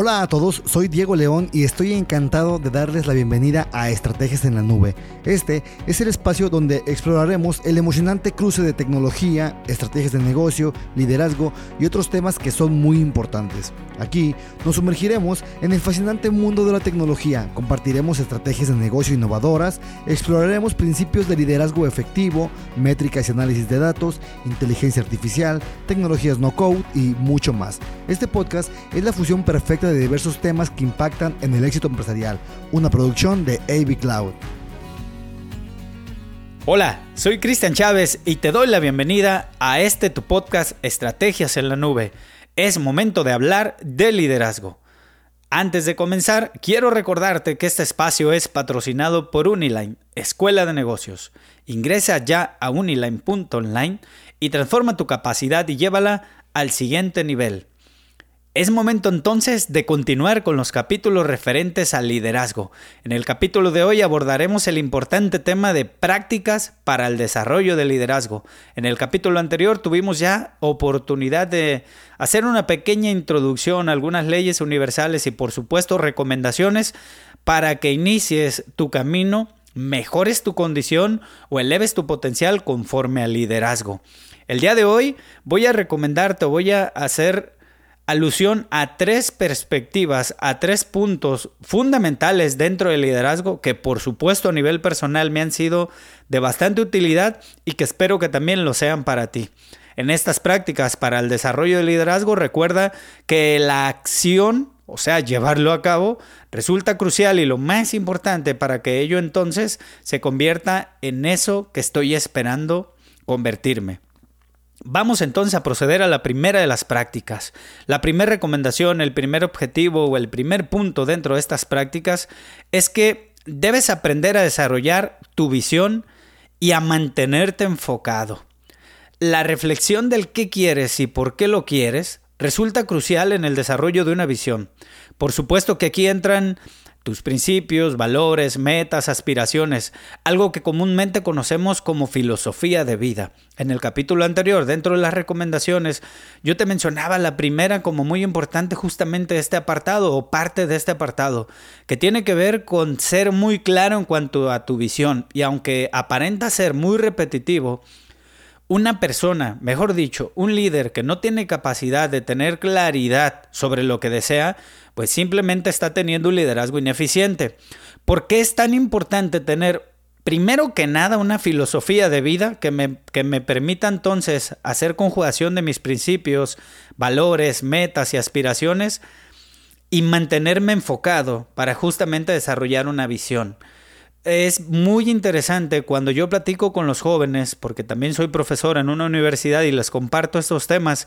Hola a todos, soy Diego León y estoy encantado de darles la bienvenida a Estrategias en la Nube. Este es el espacio donde exploraremos el emocionante cruce de tecnología, estrategias de negocio, liderazgo y otros temas que son muy importantes. Aquí nos sumergiremos en el fascinante mundo de la tecnología, compartiremos estrategias de negocio innovadoras, exploraremos principios de liderazgo efectivo, métricas y análisis de datos, inteligencia artificial, tecnologías no code y mucho más. Este podcast es la fusión perfecta de diversos temas que impactan en el éxito empresarial, una producción de AV Cloud. Hola, soy Cristian Chávez y te doy la bienvenida a este tu podcast Estrategias en la Nube. Es momento de hablar de liderazgo. Antes de comenzar, quiero recordarte que este espacio es patrocinado por Uniline, Escuela de Negocios. Ingresa ya a uniline.online y transforma tu capacidad y llévala al siguiente nivel. Es momento entonces de continuar con los capítulos referentes al liderazgo. En el capítulo de hoy abordaremos el importante tema de prácticas para el desarrollo del liderazgo. En el capítulo anterior tuvimos ya oportunidad de hacer una pequeña introducción a algunas leyes universales y por supuesto recomendaciones para que inicies tu camino, mejores tu condición o eleves tu potencial conforme al liderazgo. El día de hoy voy a recomendarte, voy a hacer alusión a tres perspectivas, a tres puntos fundamentales dentro del liderazgo que por supuesto a nivel personal me han sido de bastante utilidad y que espero que también lo sean para ti. En estas prácticas para el desarrollo del liderazgo recuerda que la acción, o sea, llevarlo a cabo, resulta crucial y lo más importante para que ello entonces se convierta en eso que estoy esperando convertirme. Vamos entonces a proceder a la primera de las prácticas. La primera recomendación, el primer objetivo o el primer punto dentro de estas prácticas es que debes aprender a desarrollar tu visión y a mantenerte enfocado. La reflexión del qué quieres y por qué lo quieres resulta crucial en el desarrollo de una visión. Por supuesto que aquí entran tus principios, valores, metas, aspiraciones, algo que comúnmente conocemos como filosofía de vida. En el capítulo anterior, dentro de las recomendaciones, yo te mencionaba la primera como muy importante justamente este apartado o parte de este apartado, que tiene que ver con ser muy claro en cuanto a tu visión y aunque aparenta ser muy repetitivo, una persona, mejor dicho, un líder que no tiene capacidad de tener claridad sobre lo que desea, pues simplemente está teniendo un liderazgo ineficiente. ¿Por qué es tan importante tener, primero que nada, una filosofía de vida que me, que me permita entonces hacer conjugación de mis principios, valores, metas y aspiraciones y mantenerme enfocado para justamente desarrollar una visión? Es muy interesante cuando yo platico con los jóvenes, porque también soy profesor en una universidad y les comparto estos temas.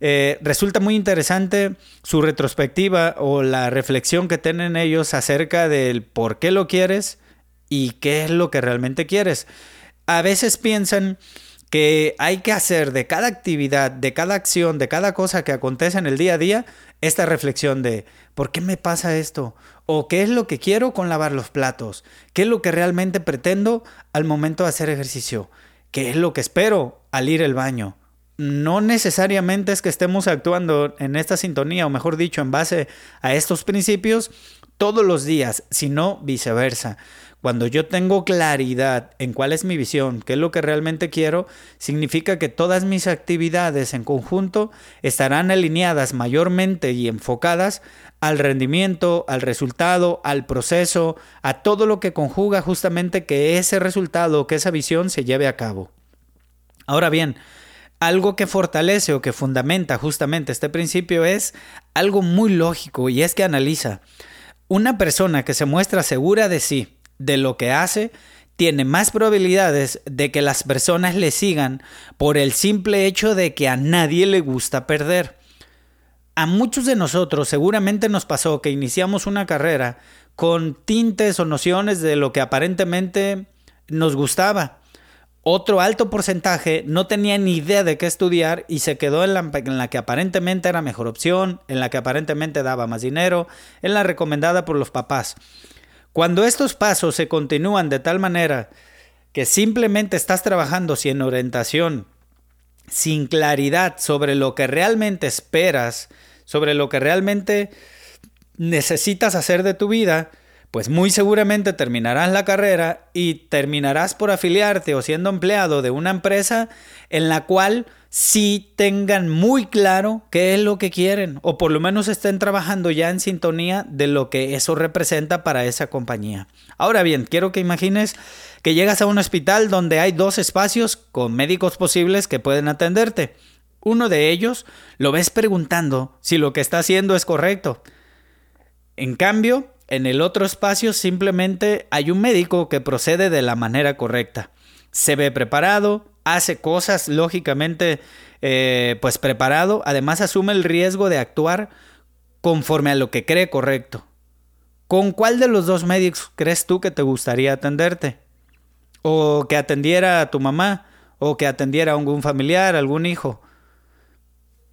Eh, resulta muy interesante su retrospectiva o la reflexión que tienen ellos acerca del por qué lo quieres y qué es lo que realmente quieres. A veces piensan que hay que hacer de cada actividad, de cada acción, de cada cosa que acontece en el día a día, esta reflexión de ¿por qué me pasa esto? ¿O qué es lo que quiero con lavar los platos? ¿Qué es lo que realmente pretendo al momento de hacer ejercicio? ¿Qué es lo que espero al ir al baño? No necesariamente es que estemos actuando en esta sintonía, o mejor dicho, en base a estos principios todos los días, sino viceversa. Cuando yo tengo claridad en cuál es mi visión, qué es lo que realmente quiero, significa que todas mis actividades en conjunto estarán alineadas mayormente y enfocadas al rendimiento, al resultado, al proceso, a todo lo que conjuga justamente que ese resultado, que esa visión se lleve a cabo. Ahora bien, algo que fortalece o que fundamenta justamente este principio es algo muy lógico y es que analiza. Una persona que se muestra segura de sí, de lo que hace, tiene más probabilidades de que las personas le sigan por el simple hecho de que a nadie le gusta perder. A muchos de nosotros seguramente nos pasó que iniciamos una carrera con tintes o nociones de lo que aparentemente nos gustaba. Otro alto porcentaje no tenía ni idea de qué estudiar y se quedó en la, que aparentemente era mejor opción, en la que aparentemente daba más dinero, en la recomendada por los papás. Cuando estos pasos se continúan de tal manera que simplemente estás trabajando sin orientación, sin claridad sobre lo que realmente esperas, sobre lo que realmente necesitas hacer de tu vida, pues muy seguramente terminarás la carrera y terminarás por afiliarte o siendo empleado de una empresa en la cual sí tengan muy claro qué es lo que quieren o por lo menos estén trabajando ya en sintonía de lo que eso representa para esa compañía. Ahora bien, quiero que imagines que llegas a un hospital donde hay dos espacios con médicos posibles que pueden atenderte. Uno de ellos lo ves preguntando si lo que está haciendo es correcto. En cambio, en el otro espacio simplemente hay un médico que procede de la manera correcta. Se ve preparado, hace cosas lógicamente eh, pues preparado, además asume el riesgo de actuar conforme a lo que cree correcto. ¿Con cuál de los dos médicos crees tú que te gustaría atenderte? O que atendiera a tu mamá, o que atendiera a algún familiar, algún hijo.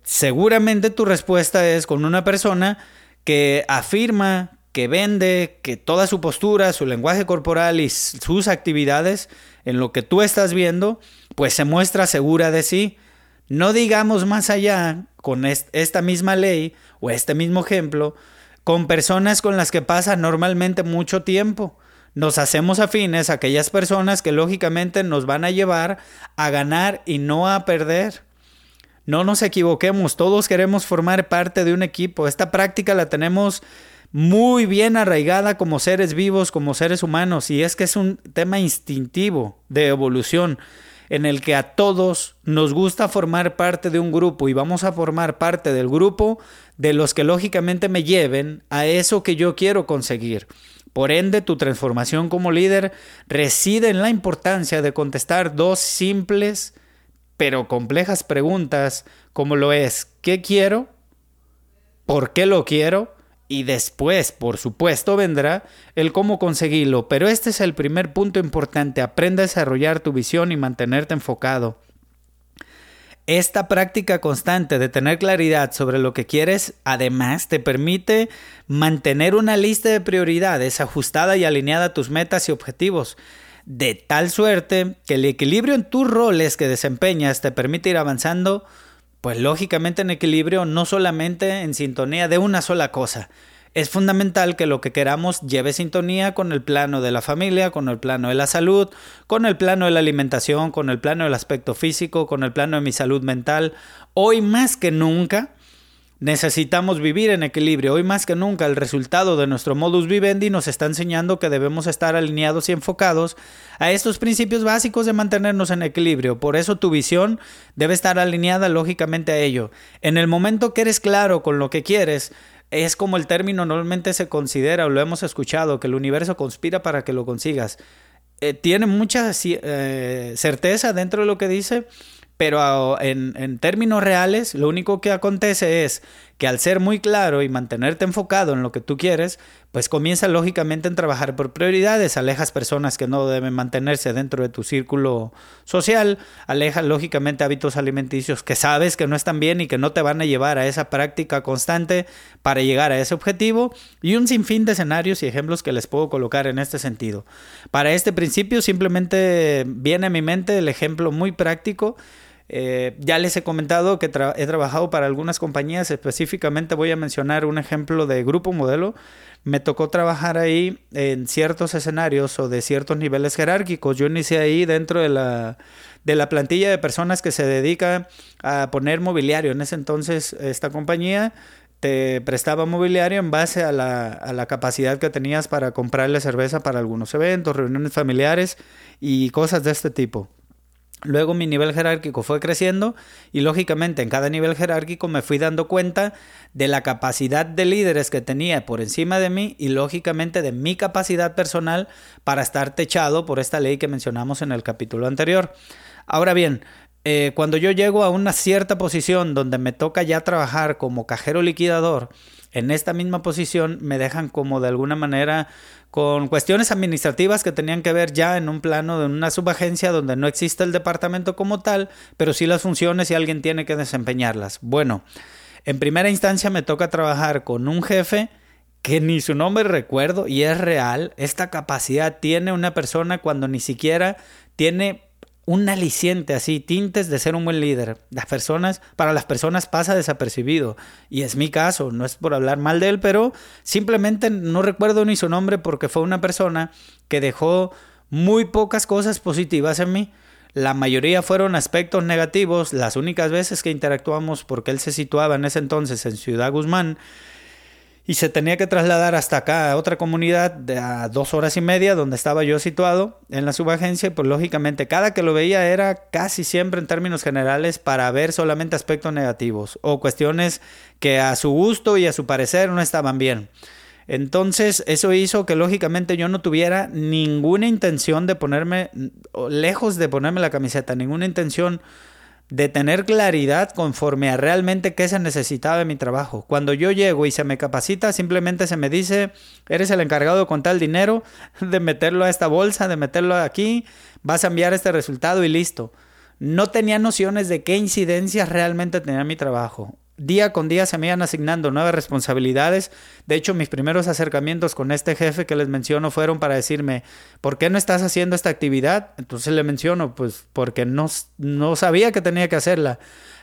Seguramente tu respuesta es con una persona que afirma que vende, que toda su postura, su lenguaje corporal y sus actividades en lo que tú estás viendo, pues se muestra segura de sí. No digamos más allá con esta misma ley o este mismo ejemplo, con personas con las que pasa normalmente mucho tiempo. Nos hacemos afines a aquellas personas que lógicamente nos van a llevar a ganar y no a perder. No nos equivoquemos, todos queremos formar parte de un equipo. Esta práctica la tenemos muy bien arraigada como seres vivos, como seres humanos, y es que es un tema instintivo de evolución en el que a todos nos gusta formar parte de un grupo y vamos a formar parte del grupo de los que lógicamente me lleven a eso que yo quiero conseguir. Por ende, tu transformación como líder reside en la importancia de contestar dos simples pero complejas preguntas como lo es ¿qué quiero? ¿Por qué lo quiero? Y después, por supuesto, vendrá el cómo conseguirlo. Pero este es el primer punto importante. Aprende a desarrollar tu visión y mantenerte enfocado. Esta práctica constante de tener claridad sobre lo que quieres, además, te permite mantener una lista de prioridades ajustada y alineada a tus metas y objetivos, de tal suerte que el equilibrio en tus roles que desempeñas te permite ir avanzando pues lógicamente en equilibrio, no solamente en sintonía de una sola cosa. Es fundamental que lo que queramos lleve sintonía con el plano de la familia, con el plano de la salud, con el plano de la alimentación, con el plano del aspecto físico, con el plano de mi salud mental. Hoy más que nunca, Necesitamos vivir en equilibrio. Hoy más que nunca el resultado de nuestro modus vivendi nos está enseñando que debemos estar alineados y enfocados a estos principios básicos de mantenernos en equilibrio. Por eso tu visión debe estar alineada lógicamente a ello. En el momento que eres claro con lo que quieres, es como el término normalmente se considera o lo hemos escuchado, que el universo conspira para que lo consigas. Eh, tiene mucha eh, certeza dentro de lo que dice, pero en, en, términos reales, lo único que acontece es que al ser muy claro y mantenerte enfocado en lo que tú quieres, pues comienza lógicamente en trabajar por prioridades, alejas personas que no deben mantenerse dentro de tu círculo social, alejas lógicamente hábitos alimenticios que sabes que no están bien y que no te van a llevar a esa práctica constante para llegar a ese objetivo. Y un sinfín de escenarios y ejemplos que les puedo colocar en este sentido. Para este principio simplemente viene a mi mente el ejemplo muy práctico eh, ya les he comentado que he trabajado para algunas compañías, específicamente voy a mencionar un ejemplo de grupo modelo. Me tocó trabajar ahí en ciertos escenarios o de ciertos niveles jerárquicos. Yo inicié ahí dentro de la, de la plantilla de personas que se dedica a poner mobiliario. En ese entonces esta compañía te prestaba mobiliario en base a la, a la, capacidad que tenías para comprarle cerveza para algunos eventos, reuniones familiares y cosas de este tipo. Luego mi nivel jerárquico fue creciendo y lógicamente en cada nivel jerárquico me fui dando cuenta de la capacidad de líderes que tenía por encima de mí y lógicamente de mi capacidad personal para estar techado por esta ley que mencionamos en el capítulo anterior. Ahora bien, eh, cuando yo llego a una cierta posición donde me toca ya trabajar como cajero liquidador, en esta misma posición me dejan como de alguna manera con cuestiones administrativas que tenían que ver ya en un plano de una subagencia donde no existe el departamento como tal, pero sí las funciones y alguien tiene que desempeñarlas. Bueno, en primera instancia me toca trabajar con un jefe que ni su nombre recuerdo y es real. Esta capacidad tiene una persona cuando ni siquiera tiene un aliciente así, tintes de ser un buen líder. Las personas, para las personas pasa desapercibido. Y es mi caso, no es por hablar mal de él, pero simplemente no recuerdo ni su nombre porque fue una persona que dejó muy pocas cosas positivas en mí. La mayoría fueron aspectos negativos. Las únicas veces que interactuamos, porque él se situaba en ese entonces en Ciudad Guzmán, y se tenía que trasladar hasta acá, a otra comunidad, de a dos horas y media, donde estaba yo situado en la subagencia, y pues lógicamente cada que lo veía era casi siempre en términos generales para ver solamente aspectos negativos o cuestiones que a su gusto y a su parecer no estaban bien. Entonces eso hizo que lógicamente yo no tuviera ninguna intención de ponerme, lejos de ponerme la camiseta, ninguna intención de tener claridad conforme a realmente qué se necesitaba de mi trabajo. Cuando yo llego y se me capacita, simplemente se me dice, eres el encargado de contar el dinero, de meterlo a esta bolsa, de meterlo aquí, vas a enviar este resultado y listo. No tenía nociones de qué incidencias realmente tenía mi trabajo día con día se me iban asignando nuevas responsabilidades. De hecho, mis primeros acercamientos con este jefe que les menciono fueron para decirme, ¿por qué no estás haciendo esta actividad? Entonces le menciono, pues porque no, no sabía que tenía que hacerla.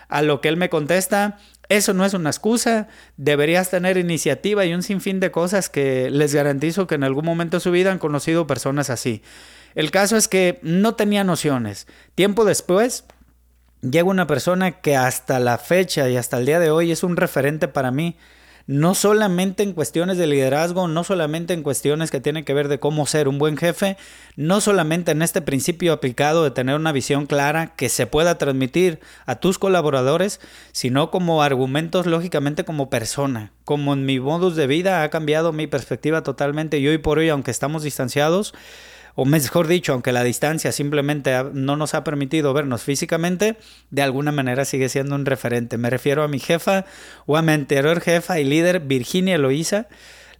A lo que él me contesta, eso no es una excusa, deberías tener iniciativa y un sinfín de cosas que les garantizo que en algún momento de su vida han conocido personas así. El caso es que no tenía nociones. Tiempo después, llega una persona que hasta la fecha y hasta el día de hoy es un referente para mí, no solamente en cuestiones de liderazgo, no solamente en cuestiones que tienen que ver de cómo ser un buen jefe, no solamente en este principio aplicado de tener una visión clara que se pueda transmitir a tus colaboradores, sino como argumentos lógicamente como persona, como en mi modus de vida ha cambiado mi perspectiva totalmente y hoy por hoy, aunque estamos distanciados, o mejor dicho, aunque la distancia simplemente no nos ha permitido vernos físicamente, de alguna manera sigue siendo un referente. Me refiero a mi jefa o a mi anterior jefa y líder, Virginia Eloísa,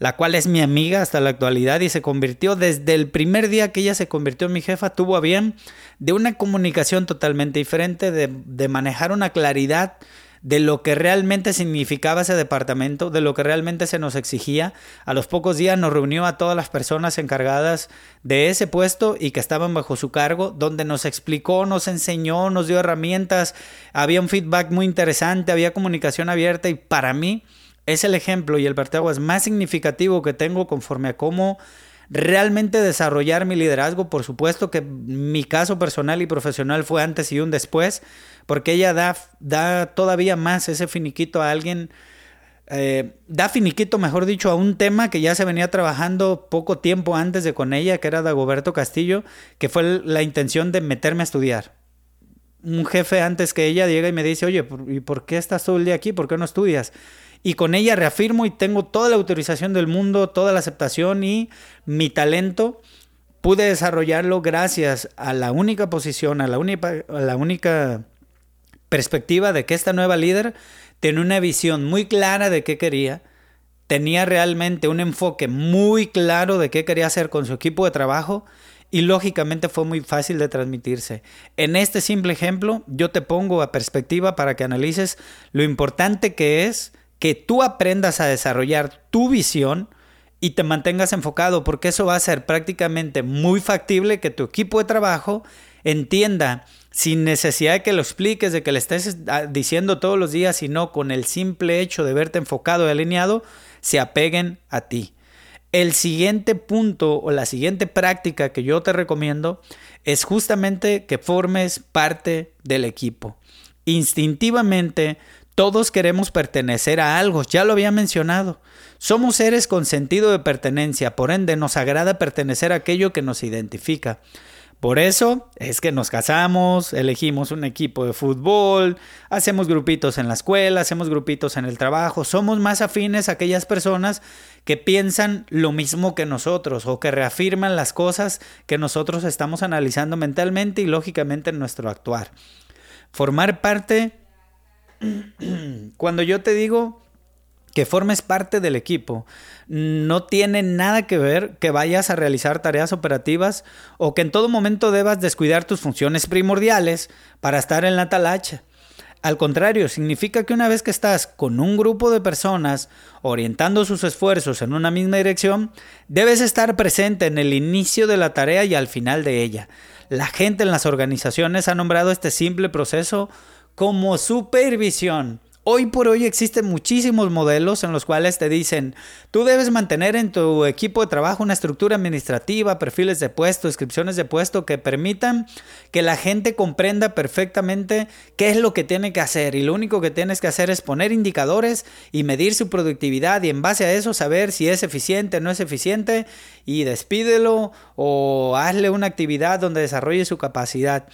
la cual es mi amiga hasta la actualidad y se convirtió desde el primer día que ella se convirtió en mi jefa, tuvo a bien de una comunicación totalmente diferente, de, de manejar una claridad de lo que realmente significaba ese departamento, de lo que realmente se nos exigía. A los pocos días nos reunió a todas las personas encargadas de ese puesto y que estaban bajo su cargo, donde nos explicó, nos enseñó, nos dio herramientas, había un feedback muy interesante, había comunicación abierta y para mí es el ejemplo y el parteaguas más significativo que tengo conforme a cómo realmente desarrollar mi liderazgo. Por supuesto que mi caso personal y profesional fue antes y un después, porque ella da, da todavía más ese finiquito a alguien, eh, da finiquito, mejor dicho, a un tema que ya se venía trabajando poco tiempo antes de con ella, que era Dagoberto Castillo, que fue la intención de meterme a estudiar. Un jefe antes que ella llega y me dice, oye, ¿y por qué estás todo el día aquí? ¿Por qué no estudias? Y con ella reafirmo y tengo toda la autorización del mundo, toda la aceptación y mi talento pude desarrollarlo gracias a la única posición, a la, única, a la única perspectiva de que esta nueva líder tenía una visión muy clara de qué quería, tenía realmente un enfoque muy claro de qué quería hacer con su equipo de trabajo y lógicamente fue muy fácil de transmitirse. En este simple ejemplo, yo te pongo a perspectiva para que analices lo importante que es que tú aprendas a desarrollar tu visión y te mantengas enfocado, porque eso va a ser prácticamente muy factible que tu equipo de trabajo entienda sin necesidad de que lo expliques, de que le estés ah, diciendo todos los días, sino con el simple hecho de verte enfocado y alineado, se apeguen a ti. El siguiente punto o la siguiente práctica que yo te recomiendo es justamente que formes parte del equipo. Instintivamente todos queremos pertenecer a algo, ya lo había mencionado. Somos seres con sentido de pertenencia, por ende nos agrada pertenecer a aquello que nos identifica. Por eso es que nos casamos, elegimos un equipo de fútbol, hacemos grupitos en la escuela, hacemos grupitos en el trabajo, somos más afines a aquellas personas que piensan lo mismo que nosotros o que reafirman las cosas que nosotros estamos analizando mentalmente y lógicamente en nuestro actuar. Formar parte cuando yo te digo que formes parte del equipo, no tiene nada que ver que vayas a realizar tareas operativas o que en todo momento debas descuidar tus funciones primordiales para estar en la talacha. Al contrario, significa que una vez que estás con un grupo de personas orientando sus esfuerzos en una misma dirección, debes estar presente en el inicio de la tarea y al final de ella. La gente en las organizaciones ha nombrado este simple proceso como supervisión. Hoy por hoy existen muchísimos modelos en los cuales te dicen, tú debes mantener en tu equipo de trabajo una estructura administrativa, perfiles de puesto, descripciones de puesto que permitan que la gente comprenda perfectamente qué es lo que tiene que hacer y lo único que tienes que hacer es poner indicadores y medir su productividad y en base a eso saber si es eficiente o no es eficiente y despídelo o hazle una actividad donde desarrolle su capacidad.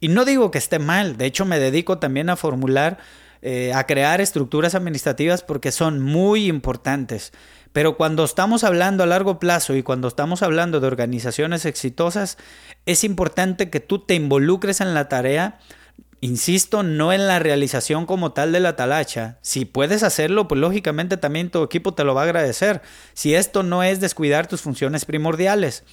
Y no digo que esté mal, de hecho me dedico también a formular eh, a crear estructuras administrativas porque son muy importantes. Pero cuando estamos hablando a largo plazo y cuando estamos hablando de organizaciones exitosas, es importante que tú te involucres en la tarea, insisto, no en la realización como tal de la talacha. Si puedes hacerlo, pues lógicamente también tu equipo te lo va a agradecer. Si esto no es descuidar tus funciones primordiales.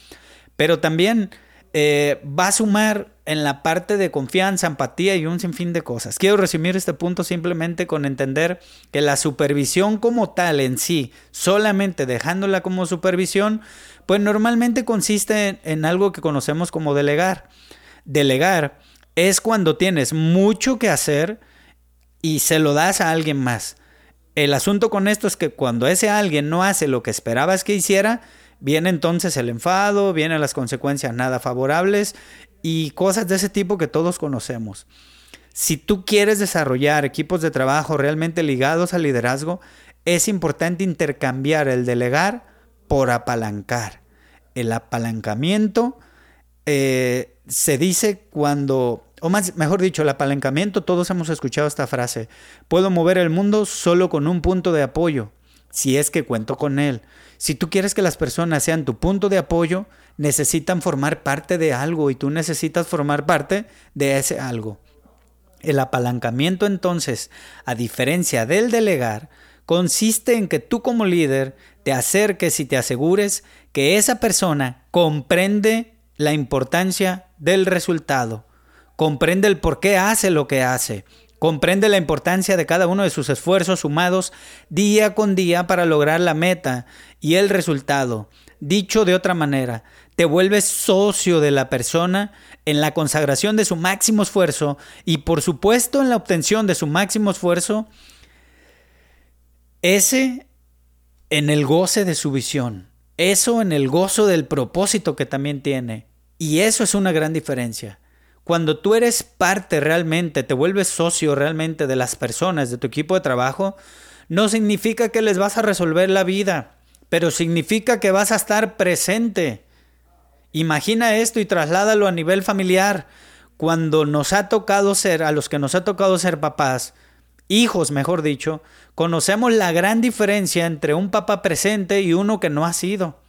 Pero también eh, va a sumar en la parte de confianza, empatía y un sinfín de cosas. Quiero resumir este punto simplemente con entender que la supervisión como tal en sí, solamente dejándola como supervisión, pues normalmente consiste en algo que conocemos como delegar. Delegar es cuando tienes mucho que hacer y se lo das a alguien más. El asunto con esto es que cuando ese alguien no hace lo que esperabas que hiciera, Viene entonces el enfado, vienen las consecuencias nada favorables y cosas de ese tipo que todos conocemos. Si tú quieres desarrollar equipos de trabajo realmente ligados al liderazgo, es importante intercambiar el delegar por apalancar. El apalancamiento eh, se dice cuando, o más, mejor dicho, el apalancamiento, todos hemos escuchado esta frase, puedo mover el mundo solo con un punto de apoyo, si es que cuento con él. Si tú quieres que las personas sean tu punto de apoyo, necesitan formar parte de algo y tú necesitas formar parte de ese algo. El apalancamiento entonces, a diferencia del delegar, consiste en que tú como líder te acerques y te asegures que esa persona comprende la importancia del resultado, comprende el por qué hace lo que hace, Comprende la importancia de cada uno de sus esfuerzos sumados día con día para lograr la meta y el resultado. Dicho de otra manera, te vuelves socio de la persona en la consagración de su máximo esfuerzo y por supuesto en la obtención de su máximo esfuerzo, ese en el goce de su visión, eso en el gozo del propósito que también tiene. Y eso es una gran diferencia. Cuando tú eres parte realmente, te vuelves socio realmente de las personas, de tu equipo de trabajo, no significa que les vas a resolver la vida, pero significa que vas a estar presente. Imagina esto y trasládalo a nivel familiar. Cuando nos ha tocado ser, a los que nos ha tocado ser papás, hijos mejor dicho, conocemos la gran diferencia entre un papá presente y uno que no ha sido.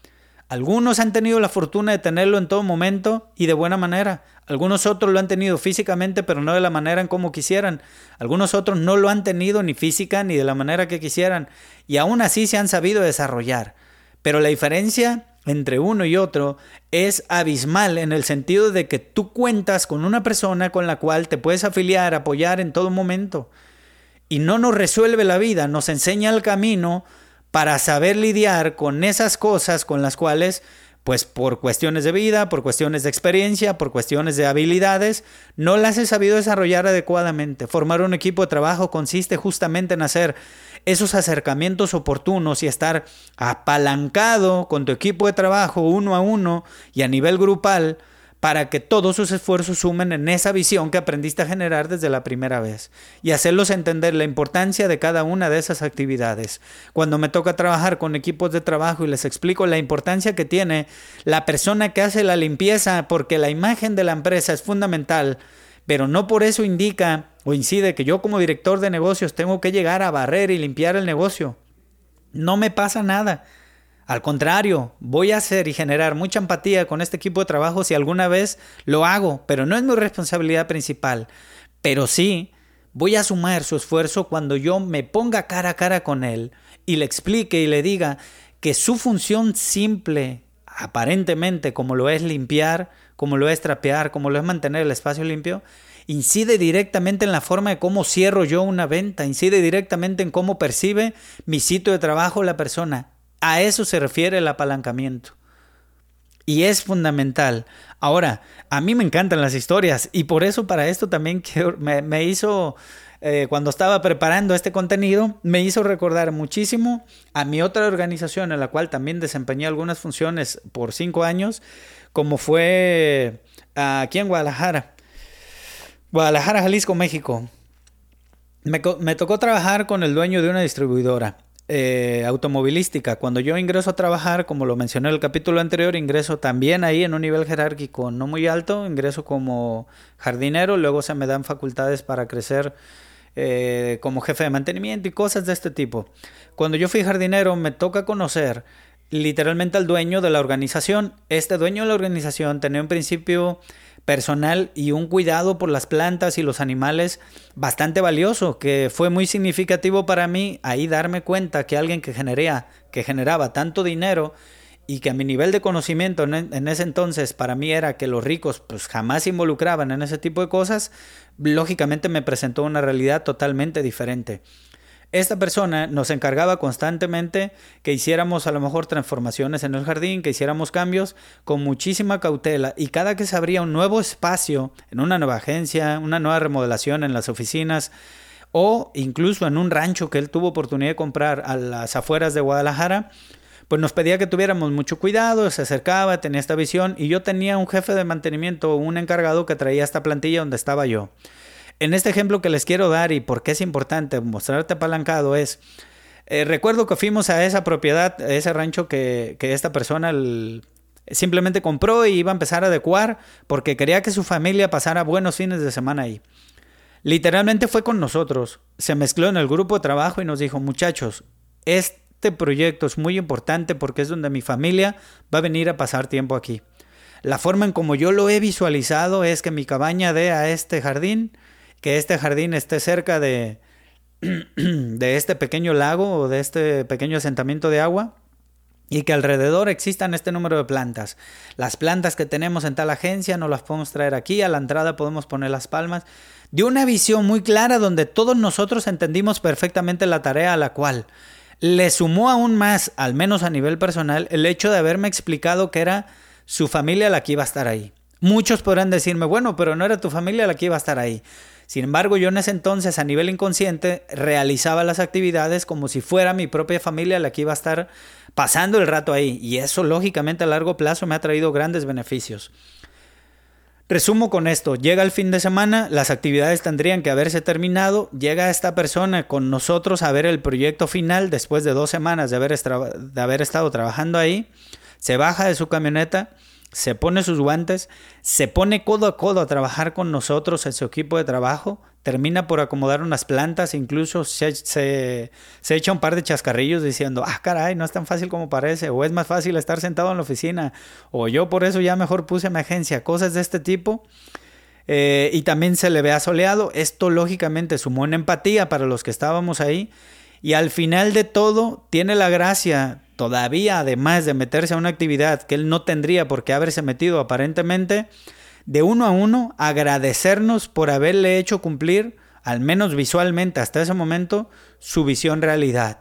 Algunos han tenido la fortuna de tenerlo en todo momento y de buena manera. Algunos otros lo han tenido físicamente, pero no de la manera en como quisieran. Algunos otros no lo han tenido ni física ni de la manera que quisieran. Y aún así se han sabido desarrollar. Pero la diferencia entre uno y otro es abismal en el sentido de que tú cuentas con una persona con la cual te puedes afiliar, apoyar en todo momento. Y no nos resuelve la vida, nos enseña el camino para saber lidiar con esas cosas con las cuales, pues por cuestiones de vida, por cuestiones de experiencia, por cuestiones de habilidades, no las he sabido desarrollar adecuadamente. Formar un equipo de trabajo consiste justamente en hacer esos acercamientos oportunos y estar apalancado con tu equipo de trabajo uno a uno y a nivel grupal para que todos sus esfuerzos sumen en esa visión que aprendiste a generar desde la primera vez y hacerlos entender la importancia de cada una de esas actividades. Cuando me toca trabajar con equipos de trabajo y les explico la importancia que tiene la persona que hace la limpieza, porque la imagen de la empresa es fundamental, pero no por eso indica o incide que yo como director de negocios tengo que llegar a barrer y limpiar el negocio. No me pasa nada. Al contrario, voy a hacer y generar mucha empatía con este equipo de trabajo si alguna vez lo hago, pero no es mi responsabilidad principal. Pero sí, voy a sumar su esfuerzo cuando yo me ponga cara a cara con él y le explique y le diga que su función simple, aparentemente como lo es limpiar, como lo es trapear, como lo es mantener el espacio limpio, incide directamente en la forma de cómo cierro yo una venta, incide directamente en cómo percibe mi sitio de trabajo la persona. A eso se refiere el apalancamiento. Y es fundamental. Ahora, a mí me encantan las historias y por eso para esto también me, hizo, eh, cuando estaba preparando este contenido, me hizo recordar muchísimo a mi otra organización en la cual también desempeñé algunas funciones por cinco años, como fue aquí en Guadalajara. Guadalajara, Jalisco, México. Me tocó trabajar con el dueño de una distribuidora. Eh, automovilística. Cuando yo ingreso a trabajar, como lo mencioné en el capítulo anterior, ingreso también ahí en un nivel jerárquico no muy alto, ingreso como jardinero, luego se me dan facultades para crecer eh, como jefe de mantenimiento y cosas de este tipo. Cuando yo fui jardinero me toca conocer literalmente al dueño de la organización. Este dueño de la organización tenía un principio personal y un cuidado por las plantas y los animales bastante valioso, que fue muy significativo para mí ahí darme cuenta que alguien que, genería, que generaba tanto dinero y que a mi nivel de conocimiento en, ese entonces para mí era que los ricos pues jamás se involucraban en ese tipo de cosas, lógicamente me presentó una realidad totalmente diferente. Esta persona nos encargaba constantemente que hiciéramos a lo mejor transformaciones en el jardín, que hiciéramos cambios con muchísima cautela y cada que se abría un nuevo espacio en una nueva agencia, una nueva remodelación en las oficinas o incluso en un rancho que él tuvo oportunidad de comprar a las afueras de Guadalajara, pues nos pedía que tuviéramos mucho cuidado, se acercaba, tenía esta visión y yo tenía un jefe de mantenimiento, un encargado que traía esta plantilla donde estaba yo. En este ejemplo que les quiero dar y por qué es importante mostrarte apalancado es, eh, recuerdo que fuimos a esa propiedad, ese rancho que, esta persona simplemente compró y iba a empezar a adecuar porque quería que su familia pasara buenos fines de semana ahí. Literalmente fue con nosotros, se mezcló en el grupo de trabajo y nos dijo, muchachos, este proyecto es muy importante porque es donde mi familia va a venir a pasar tiempo aquí. La forma en como yo lo he visualizado es que mi cabaña dé a este jardín que este jardín esté cerca de, de este pequeño lago o de este pequeño asentamiento de agua y que alrededor existan este número de plantas. Las plantas que tenemos en tal agencia no las podemos traer aquí, a la entrada podemos poner las palmas. De una visión muy clara donde todos nosotros entendimos perfectamente la tarea a la cual le sumó aún más, al menos a nivel personal, el hecho de haberme explicado que era su familia la que iba a estar ahí. Muchos podrán decirme, bueno, pero no era tu familia la que iba a estar ahí. Sin embargo, yo en ese entonces a nivel inconsciente realizaba las actividades como si fuera mi propia familia la que iba a estar pasando el rato ahí. Y eso lógicamente a largo plazo me ha traído grandes beneficios. Resumo con esto, llega el fin de semana, las actividades tendrían que haberse terminado, llega esta persona con nosotros a ver el proyecto final después de dos semanas de haber, de haber estado trabajando ahí, se baja de su camioneta, se pone sus guantes, se pone codo a codo a trabajar con nosotros en su equipo de trabajo, termina por acomodar unas plantas, incluso se, echa un par de chascarrillos diciendo, ah, caray, no es tan fácil como parece, o es más fácil estar sentado en la oficina, o yo por eso ya mejor puse mi agencia, cosas de este tipo. Eh, y también se le ve asoleado. Esto lógicamente sumó en empatía para los que estábamos ahí. Y al final de todo, tiene la gracia todavía, además de meterse a una actividad que él no tendría por qué haberse metido aparentemente, de uno a uno agradecernos por haberle hecho cumplir, al menos visualmente hasta ese momento, su visión realidad.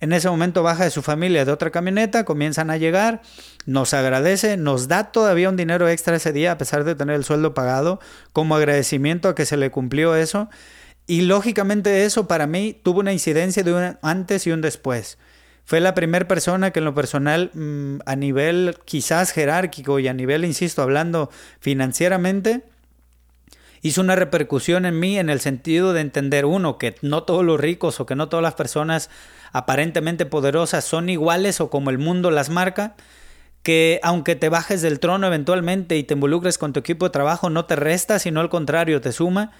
En ese momento baja de su familia de otra camioneta, comienzan a llegar, nos agradece, nos da todavía un dinero extra ese día a pesar de tener el sueldo pagado, como agradecimiento a que se le cumplió eso. Y lógicamente eso para mí tuvo una incidencia de un antes y un después. Fue la primera persona que en lo personal, mm, a nivel quizás jerárquico y a nivel, insisto, hablando financieramente, hizo una repercusión en mí en el sentido de entender, uno, que no todos los ricos o que no todas las personas aparentemente poderosas son iguales o como el mundo las marca, que aunque te bajes del trono eventualmente y te involucres con tu equipo de trabajo, no te resta, sino al contrario, te suma,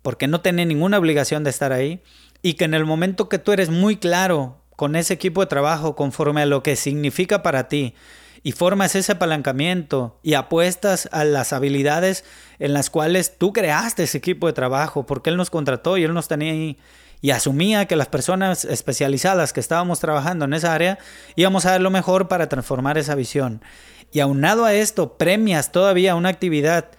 porque no tiene ninguna obligación de estar ahí, y que en el momento que tú eres muy claro con ese equipo de trabajo conforme a lo que significa para ti y formas ese apalancamiento y apuestas a las habilidades en las cuales tú creaste ese equipo de trabajo, porque él nos contrató y él nos tenía ahí y asumía que las personas especializadas que estábamos trabajando en esa área íbamos a dar lo mejor para transformar esa visión. Y aunado a esto, premias todavía una actividad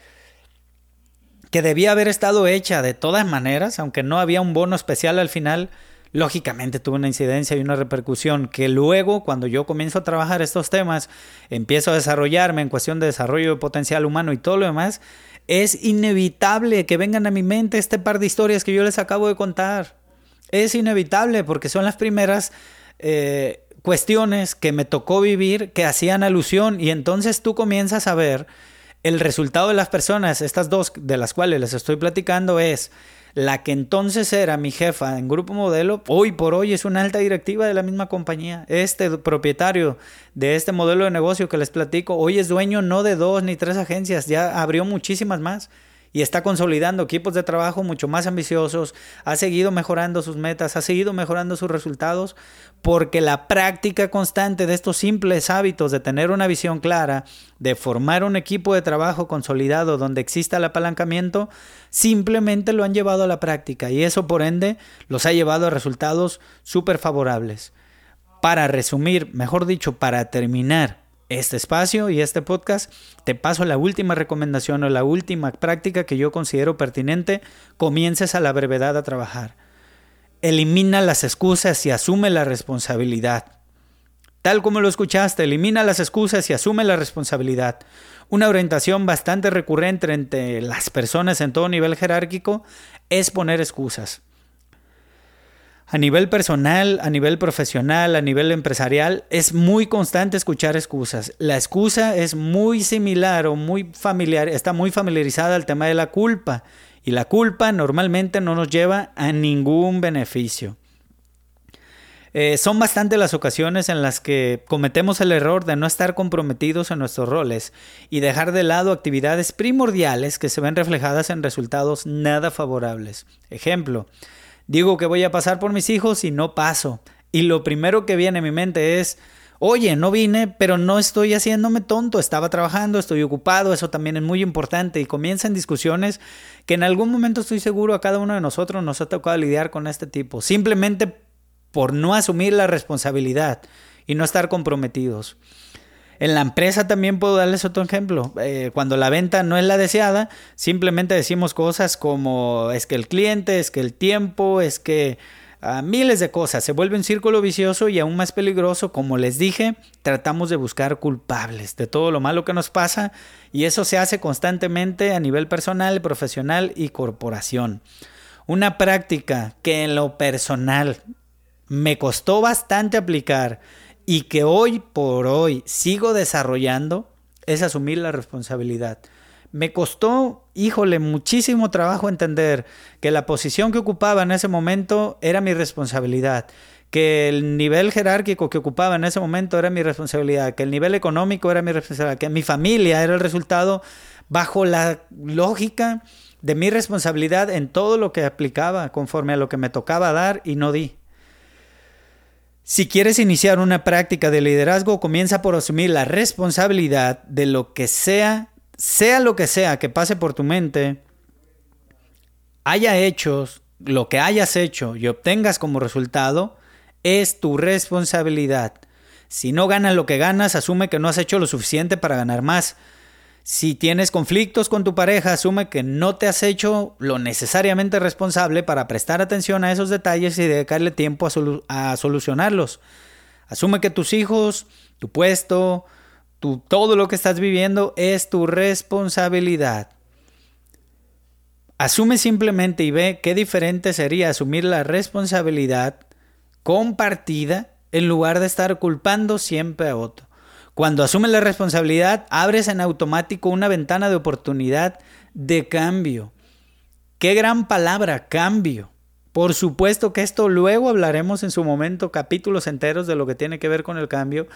que debía haber estado hecha de todas maneras, aunque no había un bono especial al final, lógicamente tuvo una incidencia y una repercusión que luego cuando yo comienzo a trabajar estos temas, empiezo a desarrollarme en cuestión de desarrollo de potencial humano y todo lo demás, es inevitable que vengan a mi mente este par de historias que yo les acabo de contar. Es inevitable porque son las primeras eh, cuestiones que me tocó vivir que hacían alusión y entonces tú comienzas a ver el resultado de las personas, estas dos de las cuales les estoy platicando es la que entonces era mi jefa en Grupo Modelo, hoy por hoy es una alta directiva de la misma compañía. Este propietario de este modelo de negocio que les platico, hoy es dueño no de dos ni tres agencias, ya abrió muchísimas más y está consolidando equipos de trabajo mucho más ambiciosos, ha seguido mejorando sus metas, ha seguido mejorando sus resultados, porque la práctica constante de estos simples hábitos de tener una visión clara, de formar un equipo de trabajo consolidado donde exista el apalancamiento, simplemente lo han llevado a la práctica y eso por ende los ha llevado a resultados súper favorables. Para resumir, mejor dicho, para terminar, este espacio y este podcast, te paso la última recomendación o la última práctica que yo considero pertinente, comiences a la brevedad a trabajar. Elimina las excusas y asume la responsabilidad. Tal como lo escuchaste, elimina las excusas y asume la responsabilidad. Una orientación bastante recurrente entre las personas en todo nivel jerárquico es poner excusas. A nivel personal, a nivel profesional, a nivel empresarial, es muy constante escuchar excusas. La excusa es muy similar o muy familiar, está muy familiarizada al tema de la culpa. Y la culpa normalmente no nos lleva a ningún beneficio. Eh, son bastante las ocasiones en las que cometemos el error de no estar comprometidos en nuestros roles y dejar de lado actividades primordiales que se ven reflejadas en resultados nada favorables. Ejemplo, Digo que voy a pasar por mis hijos y no paso. Y lo primero que viene a mi mente es, oye, no vine, pero no estoy haciéndome tonto, estaba trabajando, estoy ocupado, eso también es muy importante. Y comienzan discusiones que en algún momento estoy seguro a cada uno de nosotros nos ha tocado lidiar con este tipo, simplemente por no asumir la responsabilidad y no estar comprometidos. En la empresa también puedo darles otro ejemplo. Eh, cuando la venta no es la deseada, simplemente decimos cosas como es que el cliente, es que el tiempo, es que ah, miles de cosas. Se vuelve un círculo vicioso y aún más peligroso. Como les dije, tratamos de buscar culpables de todo lo malo que nos pasa y eso se hace constantemente a nivel personal, profesional y corporación. Una práctica que en lo personal me costó bastante aplicar y que hoy por hoy sigo desarrollando es asumir la responsabilidad. Me costó, híjole, muchísimo trabajo entender que la posición que ocupaba en ese momento era mi responsabilidad, que el nivel jerárquico que ocupaba en ese momento era mi responsabilidad, que el nivel económico era mi responsabilidad, que mi familia era el resultado bajo la lógica de mi responsabilidad en todo lo que aplicaba conforme a lo que me tocaba dar y no di. Si quieres iniciar una práctica de liderazgo, comienza por asumir la responsabilidad de lo que sea, sea lo que sea que pase por tu mente, haya hechos, lo que hayas hecho y obtengas como resultado, es tu responsabilidad. Si no ganas lo que ganas, asume que no has hecho lo suficiente para ganar más. Si tienes conflictos con tu pareja, asume que no te has hecho lo necesariamente responsable para prestar atención a esos detalles y dedicarle tiempo a, solucionarlos. Asume que tus hijos, tu puesto, todo lo que estás viviendo es tu responsabilidad. Asume simplemente y ve qué diferente sería asumir la responsabilidad compartida en lugar de estar culpando siempre a otro. Cuando asumes la responsabilidad, abres en automático una ventana de oportunidad de cambio. Qué gran palabra, cambio. Por supuesto que esto luego hablaremos en su momento, capítulos enteros de lo que tiene que ver con el cambio,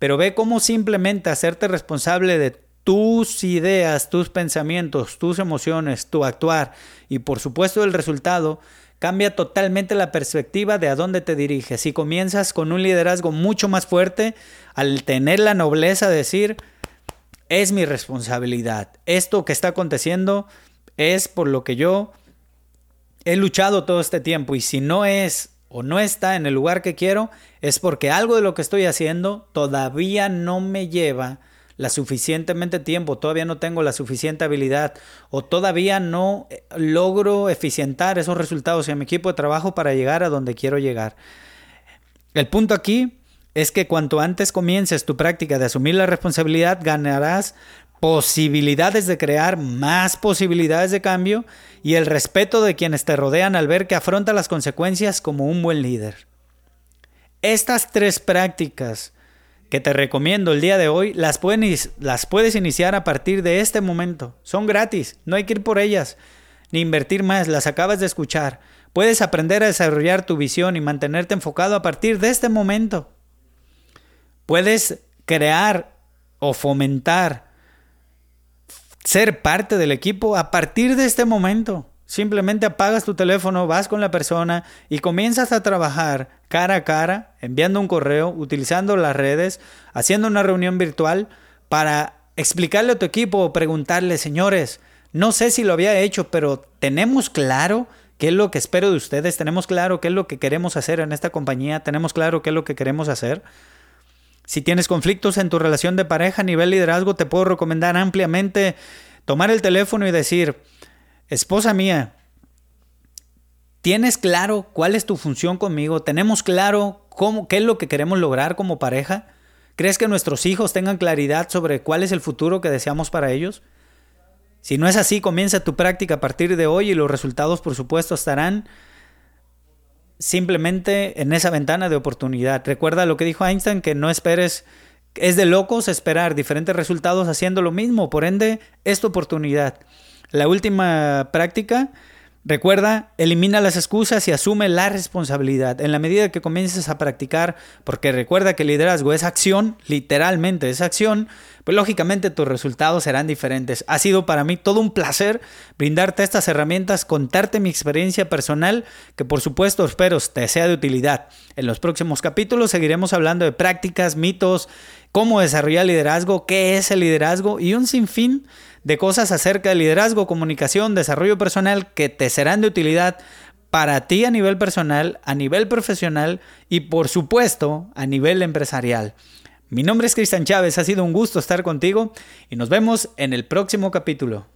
pero ve cómo simplemente hacerte responsable de tus ideas, tus pensamientos, tus emociones, tu actuar y por supuesto el resultado cambia totalmente la perspectiva de a dónde te diriges. Si comienzas con un liderazgo mucho más fuerte, al tener la nobleza de decir, es mi responsabilidad. Esto que está aconteciendo es por lo que yo he luchado todo este tiempo y si no es o no está en el lugar que quiero, es porque algo de lo que estoy haciendo todavía no me lleva la suficientemente tiempo, todavía no tengo la suficiente habilidad o todavía no eh, logro eficientar esos resultados en mi equipo de trabajo para llegar a donde quiero llegar. El punto aquí es que cuanto antes comiences tu práctica de asumir la responsabilidad, ganarás posibilidades de crear más posibilidades de cambio y el respeto de quienes te rodean al ver que afronta las consecuencias como un buen líder. Estas tres prácticas que te recomiendo el día de hoy las puedes, las puedes iniciar a partir de este momento. Son gratis, no hay que ir por ellas ni invertir más, las acabas de escuchar. Puedes aprender a desarrollar tu visión y mantenerte enfocado a partir de este momento. Puedes crear o fomentar ser parte del equipo a partir de este momento. Simplemente apagas tu teléfono, vas con la persona y comienzas a trabajar cara a cara, enviando un correo, utilizando las redes, haciendo una reunión virtual para explicarle a tu equipo o preguntarle, señores, no sé si lo había hecho, pero tenemos claro qué es lo que espero de ustedes, tenemos claro qué es lo que queremos hacer en esta compañía, tenemos claro qué es lo que queremos hacer. Si tienes conflictos en tu relación de pareja a nivel liderazgo, te puedo recomendar ampliamente tomar el teléfono y decir, esposa mía, ¿tienes claro cuál es tu función conmigo? ¿Tenemos claro cómo, qué es lo que queremos lograr como pareja? ¿Crees que nuestros hijos tengan claridad sobre cuál es el futuro que deseamos para ellos? Si no es así, comienza tu práctica a partir de hoy y los resultados, por supuesto, estarán simplemente en esa ventana de oportunidad. Recuerda lo que dijo Einstein, que no esperes, es de locos esperar diferentes resultados haciendo lo mismo, por ende, es tu oportunidad. La última práctica Recuerda, elimina las excusas y asume la responsabilidad. En la medida que comiences a practicar, porque recuerda que liderazgo es acción, literalmente es acción, pues lógicamente tus resultados serán diferentes. Ha sido para mí todo un placer brindarte estas herramientas, contarte mi experiencia personal, que por supuesto espero te sea de utilidad. En los próximos capítulos seguiremos hablando de prácticas, mitos, cómo desarrollar liderazgo, qué es el liderazgo y un sinfín de cosas acerca de liderazgo, comunicación, desarrollo personal que te serán de utilidad para ti a nivel personal, a nivel profesional y por supuesto a nivel empresarial. Mi nombre es Cristian Chávez, ha sido un gusto estar contigo y nos vemos en el próximo capítulo.